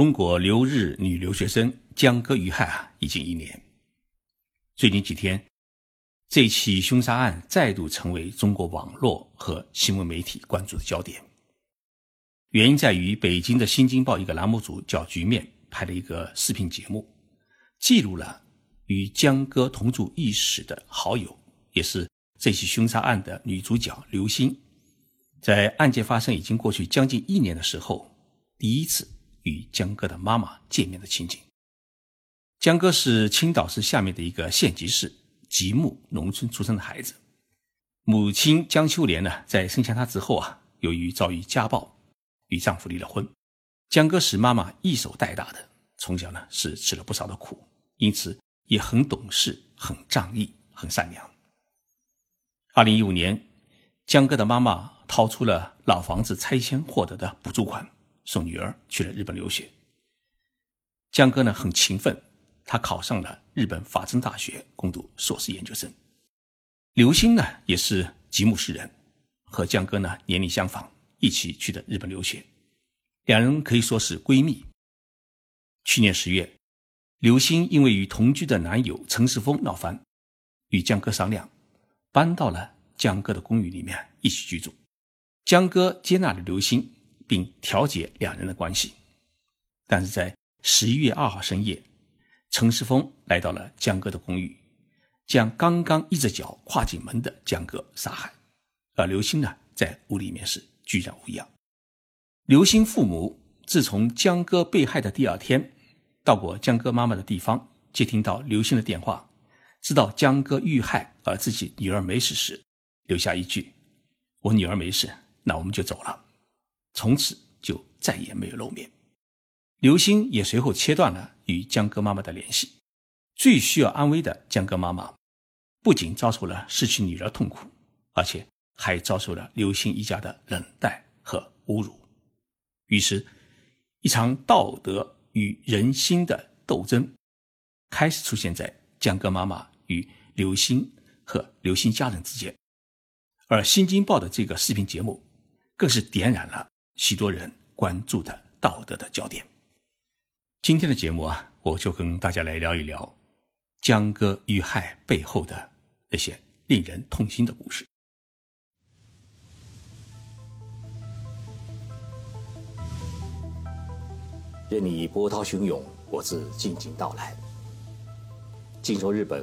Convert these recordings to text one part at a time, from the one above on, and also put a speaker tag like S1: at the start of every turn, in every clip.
S1: 中国留日女留学生江歌遇害啊，已经一年。最近几天，这起凶杀案再度成为中国网络和新闻媒体关注的焦点。原因在于，北京的《新京报》一个栏目组叫“局面”拍了一个视频节目，记录了与江歌同住一室的好友，也是这起凶杀案的女主角刘星，在案件发生已经过去将近一年的时候，第一次与江哥的妈妈见面的情景。江哥是青岛市下面的一个县级市吉木农村出生的孩子，母亲江秋莲呢，在生下他之后啊，由于遭遇家暴。与丈夫离了婚，江哥是妈妈一手带大的，从小呢是吃了不少的苦，因此也很懂事、很仗义、很善良。二零一五年，江哥的妈妈掏出了老房子拆迁获得的补助款，送女儿去了日本留学。江哥呢很勤奋，他考上了日本法政大学攻读硕士研究生。刘星呢也是吉木市人，和江哥呢年龄相仿。一起去的日本留学，两人可以说是闺蜜。去年十月，刘星因为与同居的男友陈世峰闹翻，与江哥商量，搬到了江哥的公寓里面一起居住。江哥接纳了刘星，并调解两人的关系。但是在十一月二号深夜，陈世峰来到了江哥的公寓，将刚刚一只脚跨进门的江哥杀害，而刘星呢，在屋里面是。居然无恙。刘星父母自从江哥被害的第二天，到过江哥妈妈的地方，接听到刘星的电话，知道江哥遇害而自己女儿没事时，留下一句：“我女儿没事，那我们就走了。”从此就再也没有露面。刘星也随后切断了与江歌妈妈的联系。最需要安慰的江歌妈妈，不仅遭受了失去女儿痛苦，而且。还遭受了刘星一家的冷待和侮辱，于是，一场道德与人心的斗争开始出现在江歌妈妈与刘星和刘星家人之间，而《新京报》的这个视频节目，更是点燃了许多人关注的道德的焦点。今天的节目啊，我就跟大家来聊一聊江歌遇害背后的那些令人痛心的故事。
S2: 任你波涛汹涌，我自静静到来。静说日本，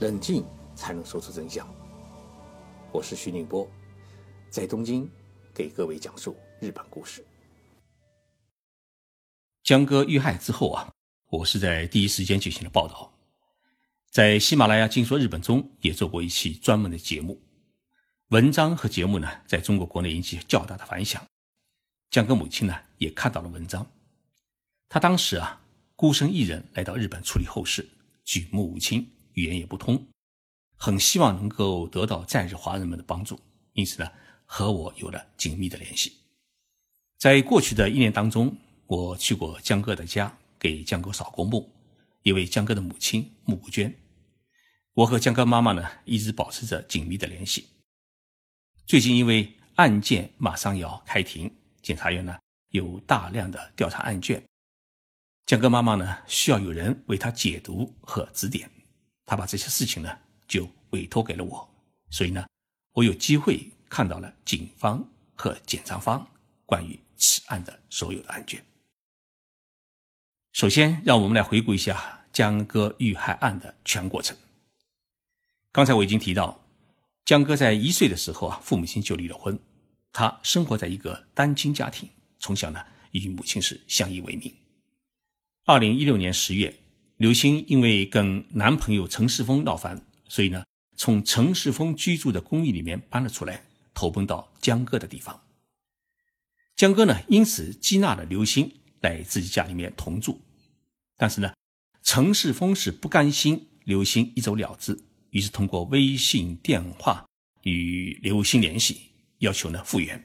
S2: 冷静才能说出真相。我是徐宁波，在东京给各位讲述日本故事。
S1: 江哥遇害之后啊，我是在第一时间进行了报道，在喜马拉雅静说日本中也做过一期专门的节目，文章和节目呢，在中国国内引起较大的反响。江歌母亲呢，也看到了文章。他当时啊，孤身一人来到日本处理后事，举目无亲，语言也不通，很希望能够得到在日华人们的帮助，因此呢，和我有了紧密的联系。在过去的一年当中，我去过江哥的家，给江哥扫过墓，也为江哥的母亲募过捐。我和江哥妈妈呢，一直保持着紧密的联系。最近因为案件马上要开庭，检察院呢有大量的调查案卷。江哥妈妈呢，需要有人为她解读和指点，她把这些事情呢就委托给了我，所以呢，我有机会看到了警方和检察方关于此案的所有的案卷。首先，让我们来回顾一下江歌遇害案的全过程。刚才我已经提到，江歌在一岁的时候啊，父母亲就离了婚，他生活在一个单亲家庭，从小呢与母亲是相依为命。二零一六年十月，刘星因为跟男朋友陈世峰闹翻，所以呢，从陈世峰居住的公寓里面搬了出来，投奔到江歌的地方。江哥呢，因此接纳了刘星来自己家里面同住。但是呢，陈世峰是不甘心刘星一走了之，于是通过微信、电话与刘星联系，要求呢复原。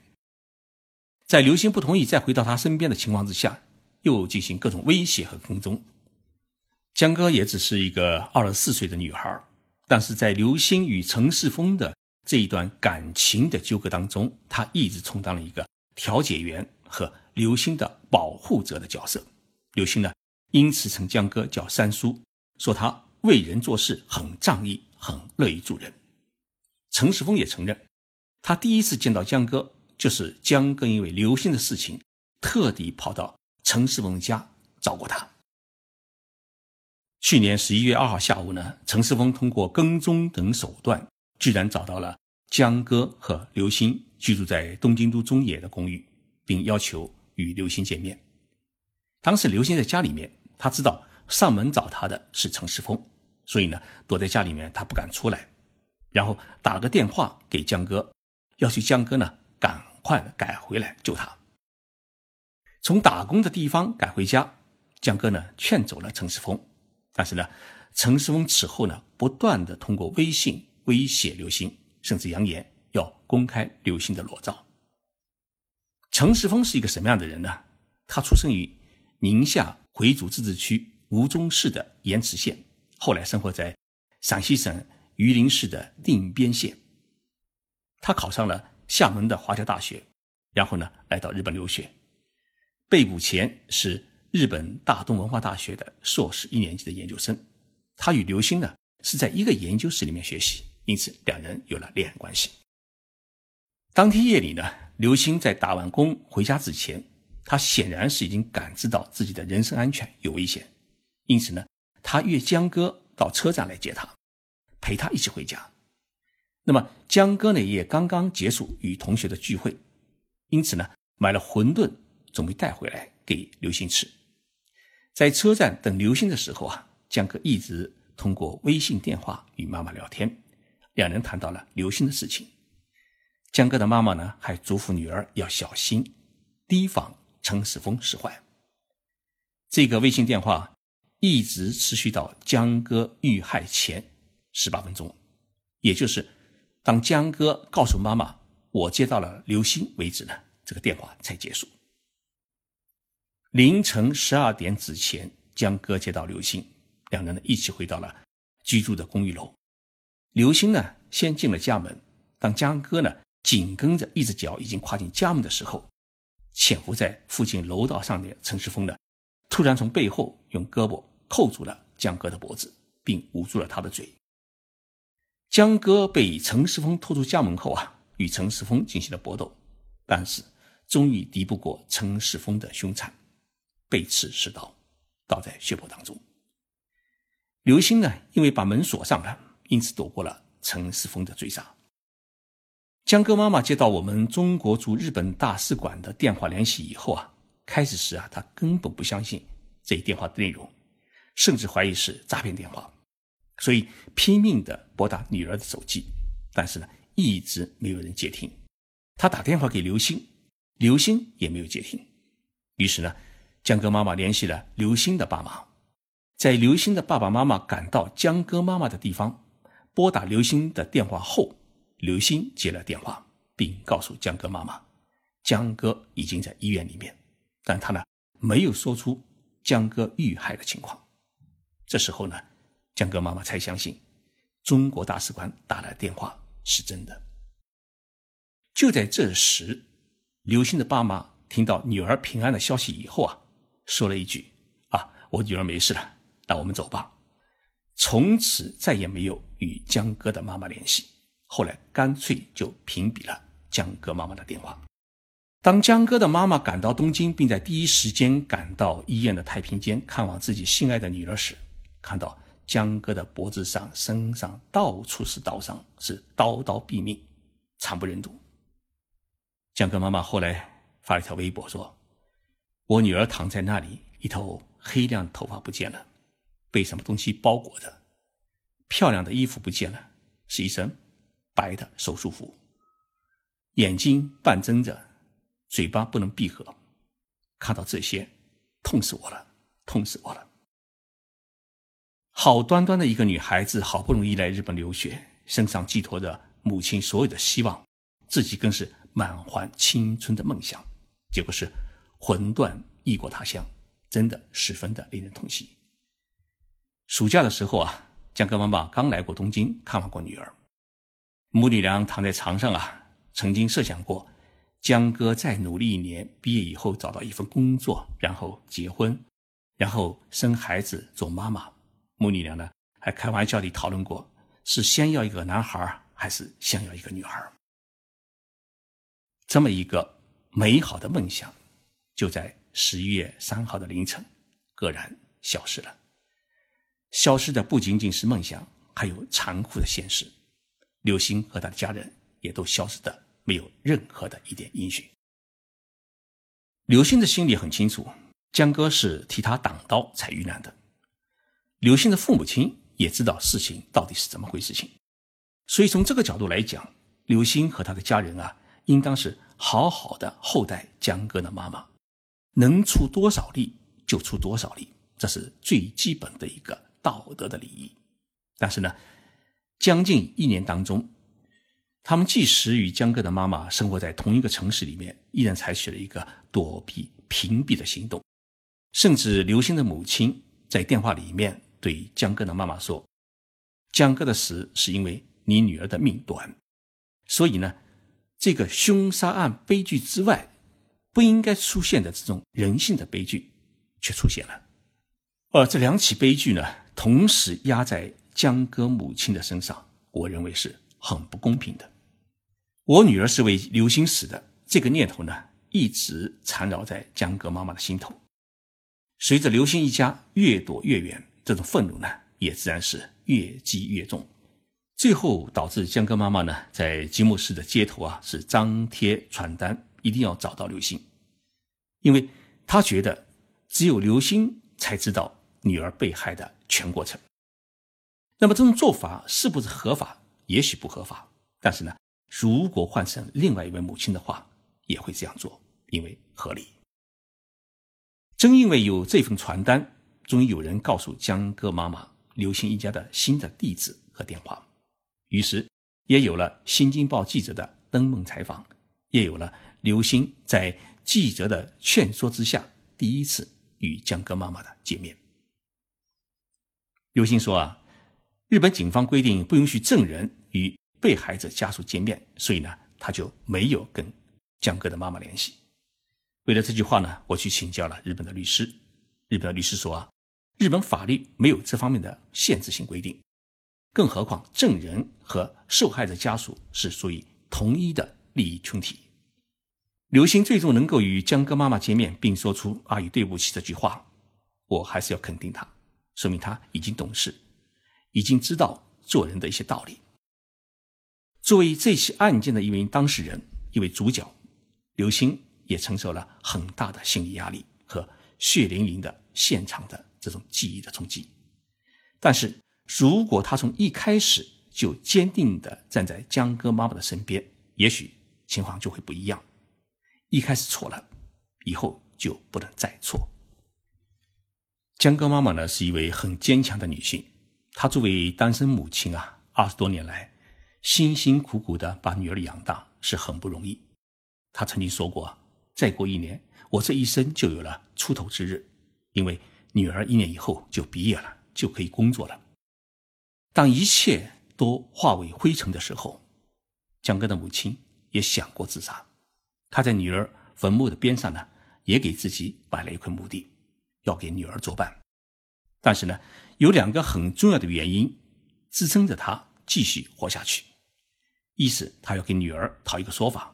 S1: 在刘星不同意再回到他身边的情况之下。又进行各种威胁和跟踪。江哥也只是一个二十四岁的女孩，但是在刘星与陈世峰的这一段感情的纠葛当中，她一直充当了一个调解员和刘星的保护者的角色。刘星呢，因此称江哥叫三叔，说他为人做事很仗义，很乐于助人。陈世峰也承认，他第一次见到江哥，就是江哥因为刘星的事情，特地跑到陈世峰家找过他。去年十一月二号下午呢，陈世峰通过跟踪等手段，居然找到了江歌和刘星居住在东京都中野的公寓，并要求与刘星见面。当时刘星在家里面，他知道上门找他的是陈世峰，所以呢，躲在家里面，他不敢出来。然后打了个电话给江哥，要求江哥呢赶快赶回来救他。从打工的地方赶回家，江哥呢劝走了陈世峰，但是呢，陈世峰此后呢不断的通过微信威胁刘星，甚至扬言要公开刘星的裸照。陈世峰是一个什么样的人呢？他出生于宁夏回族自治区吴忠市的盐池县，后来生活在陕西省。榆林市的定边县，他考上了厦门的华侨大学，然后呢来到日本留学。被捕前是日本大东文化大学的硕士一年级的研究生。他与刘星呢是在一个研究室里面学习，因此两人有了恋爱关系。当天夜里呢，刘星在打完工回家之前，他显然是已经感知到自己的人身安全有危险，因此呢，他约江哥到车站来接他。陪他一起回家。那么江哥呢也刚刚结束与同学的聚会，因此呢买了馄饨准备带回来给刘星吃。在车站等刘星的时候啊，江哥一直通过微信电话与妈妈聊天，两人谈到了刘星的事情。江哥的妈妈呢还嘱咐女儿要小心，提防陈世峰使坏。这个微信电话一直持续到江哥遇害前。十八分钟，也就是当江哥告诉妈妈我接到了刘星为止呢，这个电话才结束。凌晨十二点之前，江哥接到刘星，两人呢一起回到了居住的公寓楼。刘星呢先进了家门，当江哥呢紧跟着一只脚已经跨进家门的时候，潜伏在附近楼道上的陈世峰呢，突然从背后用胳膊扣住了江哥的脖子，并捂住了他的嘴。江哥被陈世峰拖出家门后啊，与陈世峰进行了搏斗，但是终于敌不过陈世峰的凶残，被刺十刀，倒在血泊当中。刘星呢，因为把门锁上了，因此躲过了陈世峰的追杀。江哥妈妈接到我们中国驻日本大使馆的电话联系以后啊，开始时啊，他根本不相信这一电话的内容，甚至怀疑是诈骗电话。所以拼命的拨打女儿的手机，但是呢，一直没有人接听。他打电话给刘星，刘星也没有接听。于是呢，江哥妈妈联系了刘星的爸妈。在刘星的爸爸妈妈赶到江哥妈妈的地方，拨打刘星的电话后，刘星接了电话，并告诉江哥妈妈，江哥已经在医院里面，但他呢，没有说出江哥遇害的情况。这时候呢。江哥妈妈才相信，中国大使馆打来的电话是真的。就在这时，刘星的爸妈听到女儿平安的消息以后啊，说了一句：“啊，我女儿没事了，那我们走吧。”从此再也没有与江哥的妈妈联系。后来干脆就屏蔽了江哥妈妈的电话。当江哥的妈妈赶到东京，并在第一时间赶到医院的太平间看望自己心爱的女儿时，看到。江哥的脖子上、身上到处是刀伤，是刀刀毙命，惨不忍睹。江哥妈妈后来发了一条微博说：“我女儿躺在那里，一头黑亮头发不见了，被什么东西包裹着，漂亮的衣服不见了，是一身白的手术服，眼睛半睁着，嘴巴不能闭合。看到这些，痛死我了，痛死我了。”好端端的一个女孩子，好不容易来日本留学，身上寄托着母亲所有的希望，自己更是满怀青春的梦想，结果是魂断异国他乡，真的十分的令人痛惜。暑假的时候啊，江哥妈妈刚来过东京看望过女儿，母女俩躺在床上啊，曾经设想过江哥再努力一年，毕业以后找到一份工作，然后结婚，然后生孩子做妈妈。母女俩呢还开玩笑地讨论过，是先要一个男孩还是先要一个女孩。这么一个美好的梦想，就在十一月三号的凌晨，愕然消失了。消失的不仅仅是梦想，还有残酷的现实。刘星和他的家人也都消失的没有任何的一点音讯。刘星的心里很清楚，江哥是替他挡刀才遇难的。刘星的父母亲也知道事情到底是怎么回事情，所以从这个角度来讲，刘星和他的家人啊，应当是好好的厚待江哥的妈妈，能出多少力就出多少力，这是最基本的一个道德的礼仪。但是呢？将近一年当中，他们即使与江哥的妈妈生活在同一个城市里面，依然采取了一个躲避、屏蔽的行动。甚至刘星的母亲在电话里面对江哥的妈妈说：“江哥的死是因为你女儿的命短。”所以呢，这个凶杀案悲剧之外，不应该出现的这种人性的悲剧，却出现了。而这两起悲剧呢，同时压在。江哥母亲的身上，我认为是很不公平的。我女儿是为刘星死的，这个念头呢，一直缠绕在江哥妈妈的心头。随着刘星一家越躲越远，这种愤怒呢，也自然是越积越重。最后导致江哥妈妈呢，在吉木市的街头啊，是张贴传单，一定要找到刘星，因为他觉得只有刘星才知道女儿被害的全过程。那么这种做法是不是合法？也许不合法，但是呢，如果换成另外一位母亲的话，也会这样做，因为合理。正因为有这份传单，终于有人告诉江哥妈妈刘星一家的新的地址和电话，于是也有了《新京报》记者的登门采访，也有了刘星在记者的劝说之下第一次与江哥妈妈的见面。刘星说啊。日本警方规定不允许证人与被害者家属见面，所以呢，他就没有跟江哥的妈妈联系。为了这句话呢，我去请教了日本的律师。日本的律师说啊，日本法律没有这方面的限制性规定，更何况证人和受害者家属是属于同一的利益群体。刘星最终能够与江哥妈妈见面，并说出“阿姨对不起”这句话，我还是要肯定他，说明他已经懂事。已经知道做人的一些道理。作为这起案件的一名当事人、一位主角，刘星也承受了很大的心理压力和血淋淋的现场的这种记忆的冲击。但是如果他从一开始就坚定地站在江哥妈妈的身边，也许情况就会不一样。一开始错了，以后就不能再错。江哥妈妈呢，是一位很坚强的女性。她作为单身母亲啊，二十多年来辛辛苦苦的把女儿养大是很不容易。她曾经说过：“再过一年，我这一生就有了出头之日，因为女儿一年以后就毕业了，就可以工作了。”当一切都化为灰尘的时候，江哥的母亲也想过自杀。他在女儿坟墓的边上呢，也给自己摆了一块墓地，要给女儿作伴。但是呢。有两个很重要的原因支撑着他继续活下去：一是他要给女儿讨一个说法；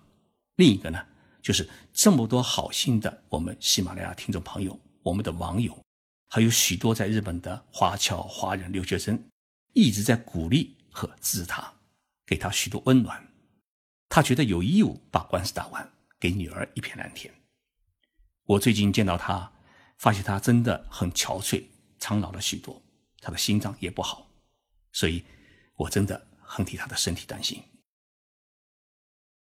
S1: 另一个呢，就是这么多好心的我们喜马拉雅听众朋友、我们的网友，还有许多在日本的华侨华人留学生，一直在鼓励和支持他，给他许多温暖。他觉得有义务把官司打完，给女儿一片蓝天。我最近见到他，发现他真的很憔悴、苍老了许多。他的心脏也不好，所以我真的很替他的身体担心。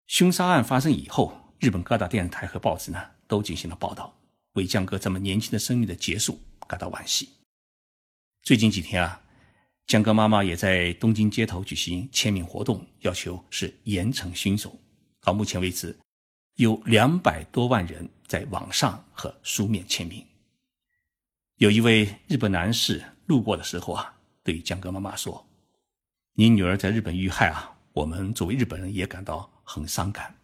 S1: 凶杀案发生以后，日本各大电视台和报纸呢都进行了报道，为江哥这么年轻的生命的结束感到惋惜。最近几天啊，江哥妈妈也在东京街头举行签名活动，要求是严惩凶手。到目前为止，有两百多万人在网上和书面签名。有一位日本男士。路过的时候啊，对江哥妈妈说：“你女儿在日本遇害啊，我们作为日本人也感到很伤感。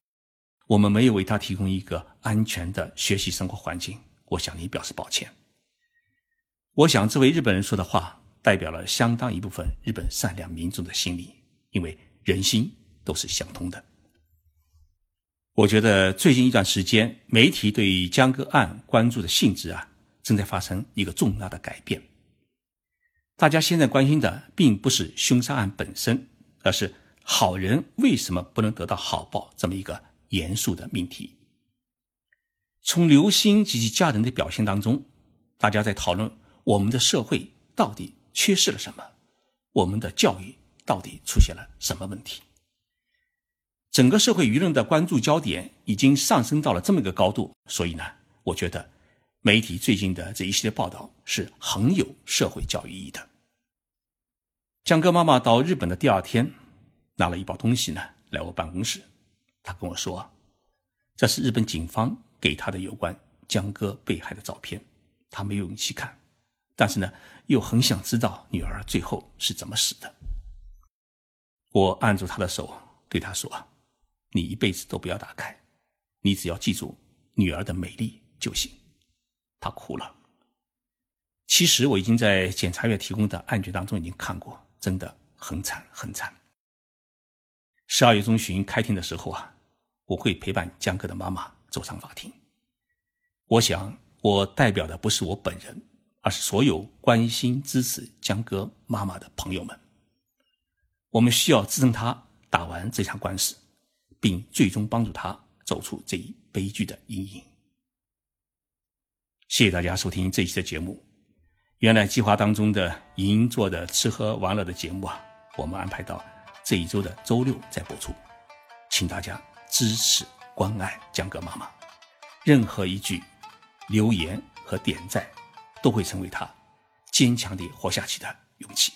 S1: 我们没有为她提供一个安全的学习生活环境，我向你表示抱歉。”我想，这位日本人说的话，代表了相当一部分日本善良民众的心理，因为人心都是相通的。我觉得最近一段时间，媒体对江歌案关注的性质啊，正在发生一个重大的改变。大家现在关心的，并不是凶杀案本身，而是好人为什么不能得到好报这么一个严肃的命题。从刘星及其家人的表现当中，大家在讨论我们的社会到底缺失了什么，我们的教育到底出现了什么问题。整个社会舆论的关注焦点已经上升到了这么一个高度，所以呢，我觉得媒体最近的这一系列报道是很有社会教育意义的。江哥妈妈到日本的第二天，拿了一包东西呢来我办公室，他跟我说，这是日本警方给他的有关江哥被害的照片，他没有勇气看，但是呢，又很想知道女儿最后是怎么死的。我按住他的手，对他说。你一辈子都不要打开，你只要记住女儿的美丽就行。他哭了。其实我已经在检察院提供的案卷当中已经看过，真的很惨很惨。十二月中旬开庭的时候啊，我会陪伴江哥的妈妈走上法庭。我想，我代表的不是我本人，而是所有关心支持江哥妈妈的朋友们。我们需要支撑他打完这场官司。并最终帮助他走出这一悲剧的阴影。谢谢大家收听这一期的节目。原来计划当中的银座的吃喝玩乐的节目啊，我们安排到这一周的周六再播出，请大家支持关爱江哥妈妈。任何一句留言和点赞，都会成为他坚强地活下去的勇气。